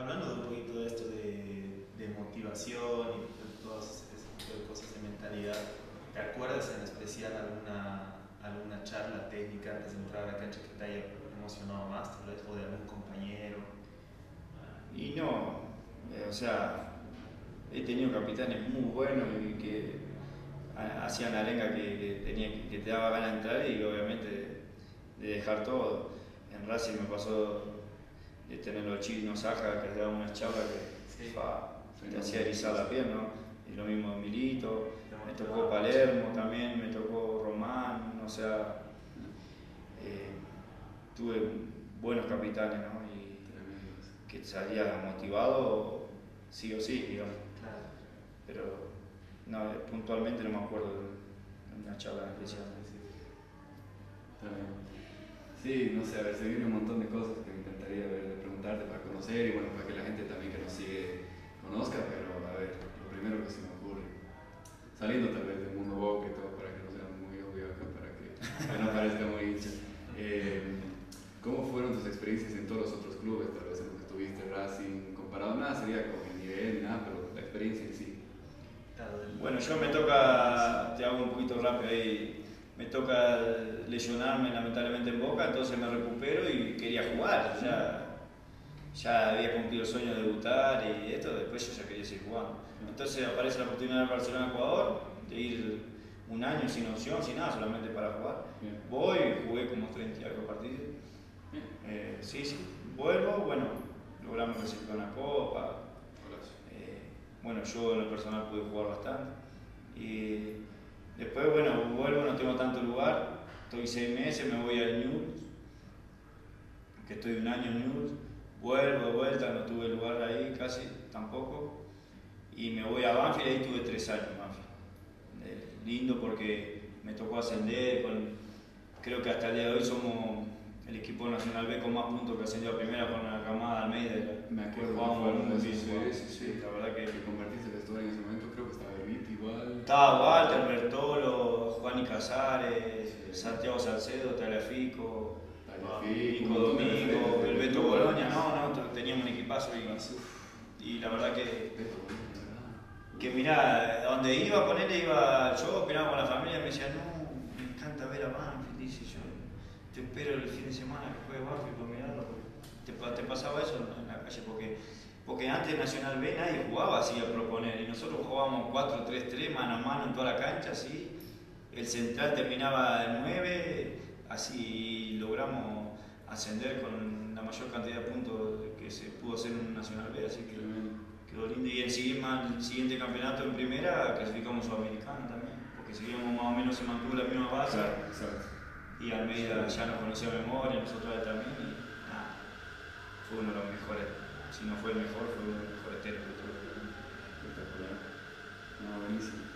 Hablando de un poquito de esto de, motivación y de todas ese tipo de cosas de mentalidad, ¿te acuerdas en especial alguna, alguna charla técnica antes de entrar a la cancha que te haya emocionado más, tal vez, o de algún compañero? Y no, eh, o sea, he tenido capitanes muy buenos y que ha- hacían la arenga que, que tenía, que te daba ganas de entrar y obviamente de, de dejar todo. En Racing me pasó de tener los chinos Saja que te daban unas charlas que Sí. fa, te hacía erizar la piel, ¿no? Y lo mismo Milito, me tocó. Palermo también, me tocó Román, o sea, eh, tuve buenos capitanes, ¿no? Y, que salía motivado sí o sí, digamos. Pero no, puntualmente no me acuerdo de una charla especial. Sí, no sé, a ver, se viene un montón de cosas que me encantaría preguntarte para conocer y bueno, para que la gente también que nos sigue conozca, pero a ver, lo primero que se me ocurre, saliendo tal del mundo woke y todo, para que no sea muy obvio acá, para que, que no parezca muy hincha. Eh, ¿Cómo fueron tus experiencias en todos los otros clubes, tal vez en los que estuviste, Racing, comparado? Nada sería con el nivel, ni nada, pero la experiencia en sí. Claro, del- Bueno, yo me toca, te hago un poquito rápido ahí, me toca lesionarme lamentablemente en Boca, entonces me recupero y quería jugar, ya, ya había cumplido el sueño de debutar y esto, después yo ya quería seguir jugando. Entonces aparece la oportunidad de Barcelona-Ecuador, de ir un año sin opción, sin nada, solamente para jugar. Bien. Voy, jugué como 30 y algo partidos. Eh, sí, sí, vuelvo, bueno, logramos clasificar una copa, eh, bueno, yo en lo personal pude jugar bastante. Y después, bueno, vuelvo, no tengo tanto lugar. Estoy seis meses, me voy al News, que estoy un año en News. Vuelvo de vuelta, no tuve lugar ahí casi, tampoco. Y me voy a Banfield, ahí tuve tres años en Banfield. Eh, lindo porque me tocó ascender, con, creo que hasta el día de hoy somos el equipo nacional B con más puntos que ascendió a primera con la camada Almeida. Me acuerdo que sí, sí, sí. la verdad que Que convertiste vestuario en ese momento, creo que estaba Herbit igual. estaba Walter, Bertolo, Juan y Casares, Santiago Salcedo, Talafico, Nico Domingo, el Beto. Boloña, no, no, teníamos un equipazo y, y la verdad que, que mirá, donde iba a ponerle, iba yo, opinaba con la familia, me decía, no, me encanta ver a Banfield, dice yo, te espero el fin de semana que juegue Banfield para mirarlo, te, te pasaba eso en la calle, porque, porque antes Nacional B nadie jugaba así a proponer, y nosotros jugábamos 4-3-3, mano a mano en toda la cancha, así, el central terminaba de 9, así logramos ascender con la mayor cantidad de puntos que se pudo hacer en un Nacional B, así que quedó lindo. Y el siguiente, el siguiente campeonato en primera clasificamos Sudamericana también, porque seguíamos más o menos, se mantuvo la misma base. Exacto. Y Almeida ya nos conocía a memoria, nosotros a también, y nada, fue uno de los mejores, si no fue el mejor, fue uno de los mejores tuve. Espectacular. No, buenísimo.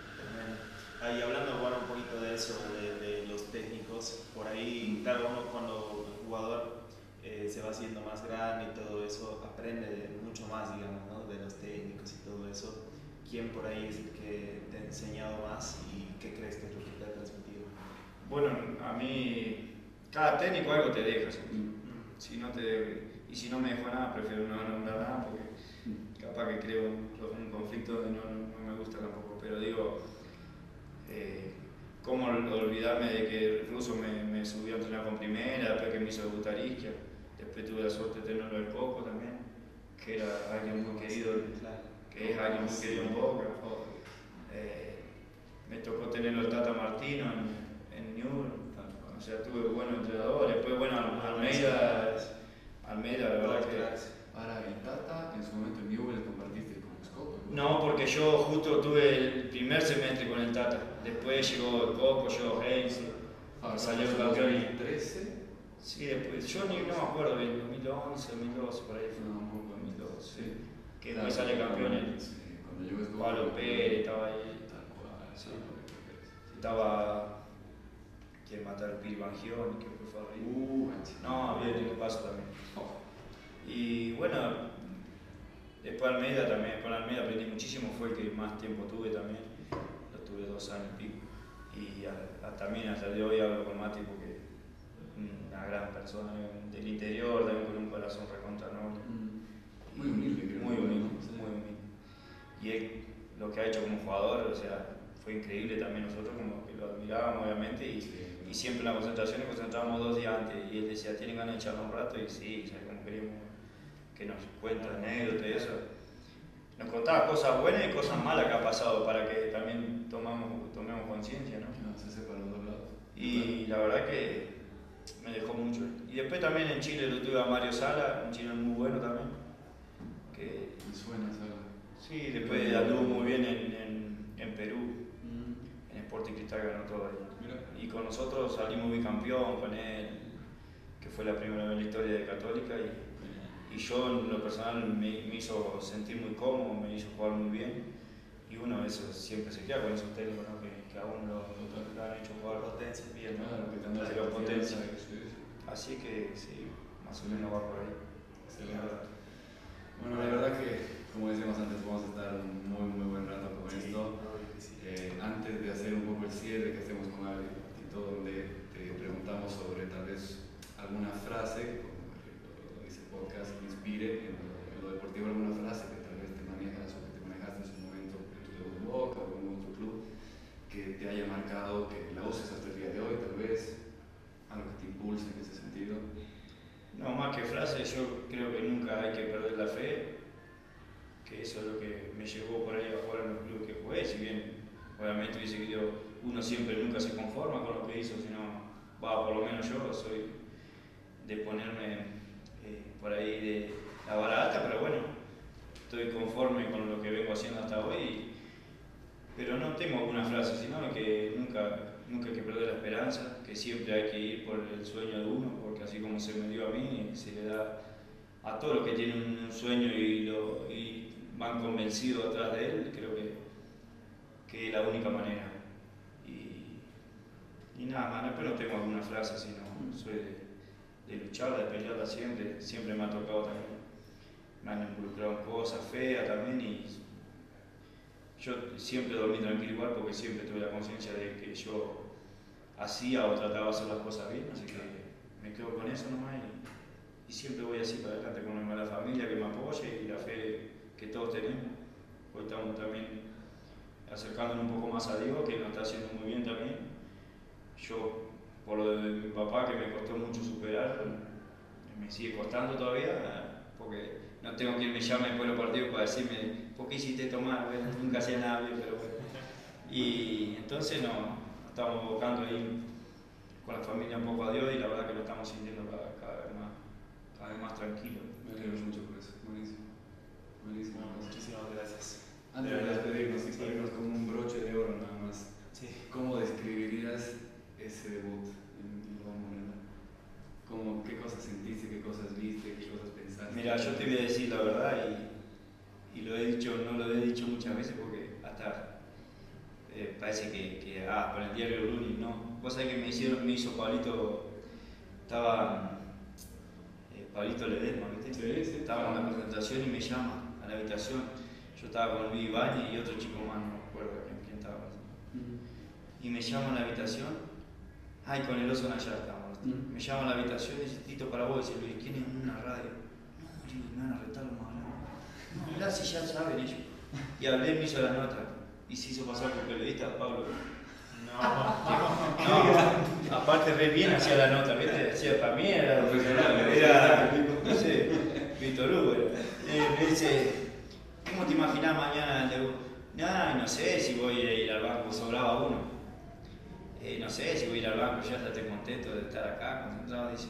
Ahí hablando bueno, un poquito de eso, de, de los técnicos, por ahí, claro, uno cuando el jugador eh, se va haciendo más grande y todo eso, aprende de mucho más, digamos, ¿no? de los técnicos y todo eso. ¿Quién por ahí es el que te ha enseñado más y qué crees que es lo que te ha transmitido? Bueno, a mí, cada técnico algo te deja, ¿sí? Mm. si no te, y si no me dejo nada, prefiero no nombrar nada porque capaz que creo un conflicto y no, no me gusta tampoco, pero digo, eh, ¿cómo olvidarme de que Russo me, me subió a entrenar con primera, después que me hizo debutar Isquia, después tuve la suerte de tenerlo el Coco también, que era alguien muy querido, que es alguien muy querido en Boca. Eh, me tocó tenerlo el Tata Martino en, en Newell, o sea, tuve buenos entrenadores, después bueno, Almeida, Almeida, la verdad que... Para el Tata, en su momento en Newell compartiste con Scott. No, porque yo justo tuve el primer semestre con el Tata. Después llegó el Coco, llegó Heinz, Ah, salió en campeón. 2013. Sí, después, yo ni no me acuerdo, en 2011, 2012, por ahí fue. No, un poco 2012. Sí. Que después sale campeón el Sí, cuando llegó Scott. Pablo Pérez, estaba ahí. Tal cual, Sí. Estaba. Quien matar el Bangioni, creo que fue arriba. Uh. No, había el paso también. Oh, Y bueno, Después Almeida también, con Almeida aprendí muchísimo, fue el que más tiempo tuve también, lo tuve dos años y pico. Y a, a, también hasta el de hoy hablo con Mati porque una gran persona del interior, también con un corazón recontra noble. Mm. Muy humilde, Muy humilde, muy humilde. Y lo que ha hecho como jugador, o sea, fue increíble también nosotros, como que lo admirábamos obviamente, y, siempre en la concentración nos concentrábamos dos días antes, y él decía, ¿tienen ganas de echarnos un rato? Y sí, o sea, que nos cuente anécdotas y eso. Nos contaba cosas buenas y cosas malas que ha pasado para que también tomamos, tomemos conciencia, ¿no? No, se sepa los dos lados. Y la verdad que me dejó mucho. Y después también en Chile lo tuve a Mario Sala, un chino muy bueno también. Que, Me suena, Sala. sí, después anduvo muy bien en, en, en Perú, Mm. en Sporting Cristal ganó todo ahí. Mira. Y con nosotros salimos bicampeón con él, que fue la primera vez en la historia de Católica. Y, y yo en lo personal me, me hizo sentir muy cómodo, me hizo jugar muy bien. Y uno eso siempre se queda con esos técnicos ¿no? que, que a uno lo, han hecho jugar Potencia bien, ¿no? Claro, que potencia. confianza, sí, sí. Así que sí, más o menos va por ahí. Excelente. Bueno, la verdad que, como decíamos antes, vamos a estar un muy, muy buen rato con Sí, esto. obvio que sí. Eh, antes de hacer un poco el cierre que hacemos con Ali y todo, donde te preguntamos sobre tal vez alguna frase, como lo dice el podcast, que inspire en lo, en lo deportivo, alguna frase que tal vez te manejas o que te manejaste en su momento en tu debut de Boca o en algún otro club, que te haya marcado, que la uses hasta el día de hoy, tal vez, algo que te impulse en ese sentido. No, más que frase, yo creo que nunca hay que perder la fe, que eso es lo que me llevó por ahí a jugar en los clubes que jugué, si bien obviamente hubiese querido, uno siempre nunca se conforma con lo que hizo, sino, va, por lo menos yo soy de ponerme eh, por ahí de la vara alta, pero bueno, estoy conforme con lo que vengo haciendo hasta hoy, pero no tengo alguna frase, sino que nunca, nunca hay que perder la esperanza, que siempre hay que ir por el sueño de uno, porque así como se me dio a mí, se le da a todos los que tienen un sueño y, lo, y van convencidos atrás de él, creo que, que es la única manera. Y, y nada más, después no tengo alguna frase, sino soy de, de lucharla, de pelearla siempre, siempre me ha tocado también. Me han involucrado en cosas feas también y yo siempre dormí tranquilo igual porque siempre tuve la conciencia de que yo hacía o trataba de hacer las cosas bien, así que me quedo con eso nomás y, siempre voy así para adelante con una mala familia que me apoye y la fe que todos tenemos. Hoy estamos también acercándonos un poco más a Dios, que nos está haciendo muy bien también. Yo, por lo de mi papá, que me costó mucho superar, me sigue costando todavía, porque no tengo quien me llame después de los partidos para decirme, ¿por qué hiciste esto mal? Bueno, nunca hacía nada bien, pero bueno. Y entonces no, nos estamos buscando ahí con la familia un poco a Dios y la verdad que lo estamos sintiendo cada, cada vez más, cada vez más tranquilo. Me alegro mucho por eso. Buenísimo. Buenísimo. No, muchísimas gracias. Antes de despedirnos y para irnos con un broche de oro nada más, Sí. ¿cómo describirías ese debut en Bilbao Morena? ¿Cómo, ¿Qué cosas sentiste, qué cosas viste, qué cosas pensaste? Mira, yo te voy a decir la verdad y, y lo he dicho, no lo he dicho muchas veces porque hasta eh, parece que, que, ah, con el diario Luni, no. Vos sabés que me hicieron, me hizo Pablito, estaba eh, Pablito Ledesma, ¿viste? Sí, sí. Estaba en la presentación y me llama a la habitación. Yo estaba con Luis Ibañez y otro chico más, no me acuerdo quién, estaba. Ujú. Y me llama a la habitación, ay, con el oso Nayar estábamos. Mm. Me llama a la habitación y dice, Tito, para vos, dice Luis, ¿quién es una radio? No, me van a retar los más grandes. No, mirá si ya saben ellos. Y hablé, me hizo la nota. Y se hizo pasar por periodista, Pablo. No, aparte re bien hacía la nota, ¿viste? Hacía para mí era Profesional, era, no sé, Víctor Hugo. Eh, me dice, ¿cómo te imaginás mañana debut? No, no sé si voy a ir al banco, sobraba uno. Eh, no sé si voy a ir al banco, ya estoy contento de estar acá, concentrado. Dice,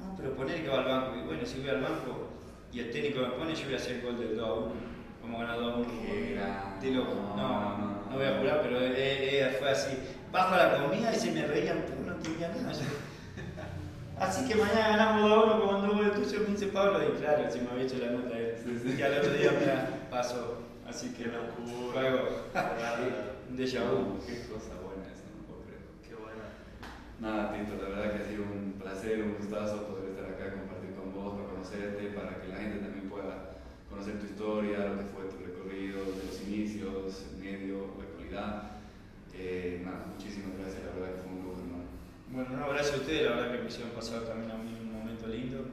no, pero poner que va al banco. Y bueno, si voy al banco y el técnico me pone, yo voy a hacer el gol del 2 a 1. Vamos a ganar 2 a 1. Qué grande. Te lo- No, no, no, no. no voy a jurar, pero eh, eh, fue así. Bajo la comida y se me reían, pero no tenía nada. yo. Así que mañana ganamos 2 a 1 con dos goles tuyos, me dice Pablo. Y claro, se me había hecho la nota sí. Y al otro día mira, pasó. Así que Qué no, Qué un déjà vu. Qué cosa buena esa, no puedo creer. buena. Nada, Tito, la verdad que ha sido un placer, un gustazo poder estar acá, compartir con vos, para conocerte, para que la gente también pueda conocer tu historia, lo que fue tu recorrido, de los inicios, el medio, la actualidad. Eh, nada, muchísimas gracias, la verdad que fue un lujo, hermano. Bueno, no, gracias a ustedes, la verdad que me hicieron pasar también a mí un momento lindo,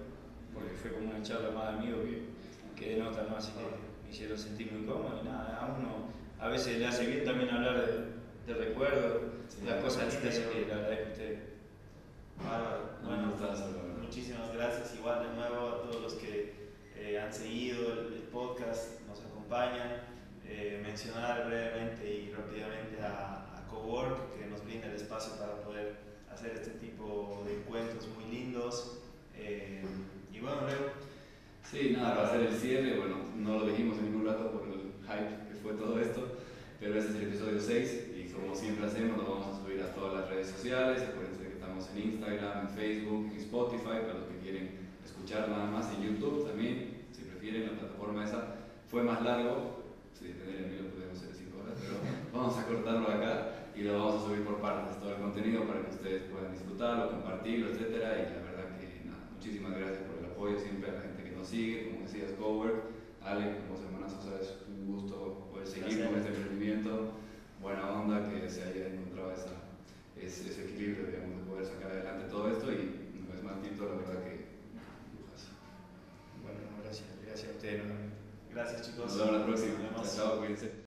porque fue como una charla más de amigos que, que denota, ¿no? Así que me hicieron sentir muy cómodo y nada, a uno a veces le hace bien también hablar de, de recuerdos, Sí. las cosas lindas que la verdad que ustedes. No, Bueno, no solo, ¿verdad? Muchísimas gracias igual de nuevo a todos los que eh, han seguido el, el podcast, nos acompañan. Eh, mencionar brevemente y rápidamente a, a Cowork que nos brinda el espacio para poder hacer este tipo de encuentros muy lindos. Eh, y bueno, Leo, Sí, nada, para hacer el cierre, bueno, no lo dijimos en ningún rato por el hype que fue todo esto, pero este es el episodio 6 y como siempre hacemos, lo vamos a subir a todas las redes sociales. Acuérdense estamos en Instagram, en Facebook, en Spotify, para los que quieren escuchar nada más, en YouTube también, si prefieren, la plataforma esa fue más largo, si tener el mío podemos hacer 5 horas, pero vamos a cortarlo acá y lo vamos a subir por partes, todo el contenido para que ustedes puedan disfrutarlo, compartirlo, etcétera, y la verdad que nada, muchísimas gracias por el apoyo siempre a la gente que nos sigue, como decías, Cowork, Ale, como hermanas, o sea, es un gusto poder seguir con este emprendimiento, buena onda que se haya encontrado esa, ese, ese equilibrio, digamos, de poder sacar adelante todo esto y una vez más, Tito, la verdad que. Bueno, no, gracias, gracias a ustedes nuevamente. gracias chicos. Nos vemos la próxima. Nos vemos. Chao, chao, cuídense.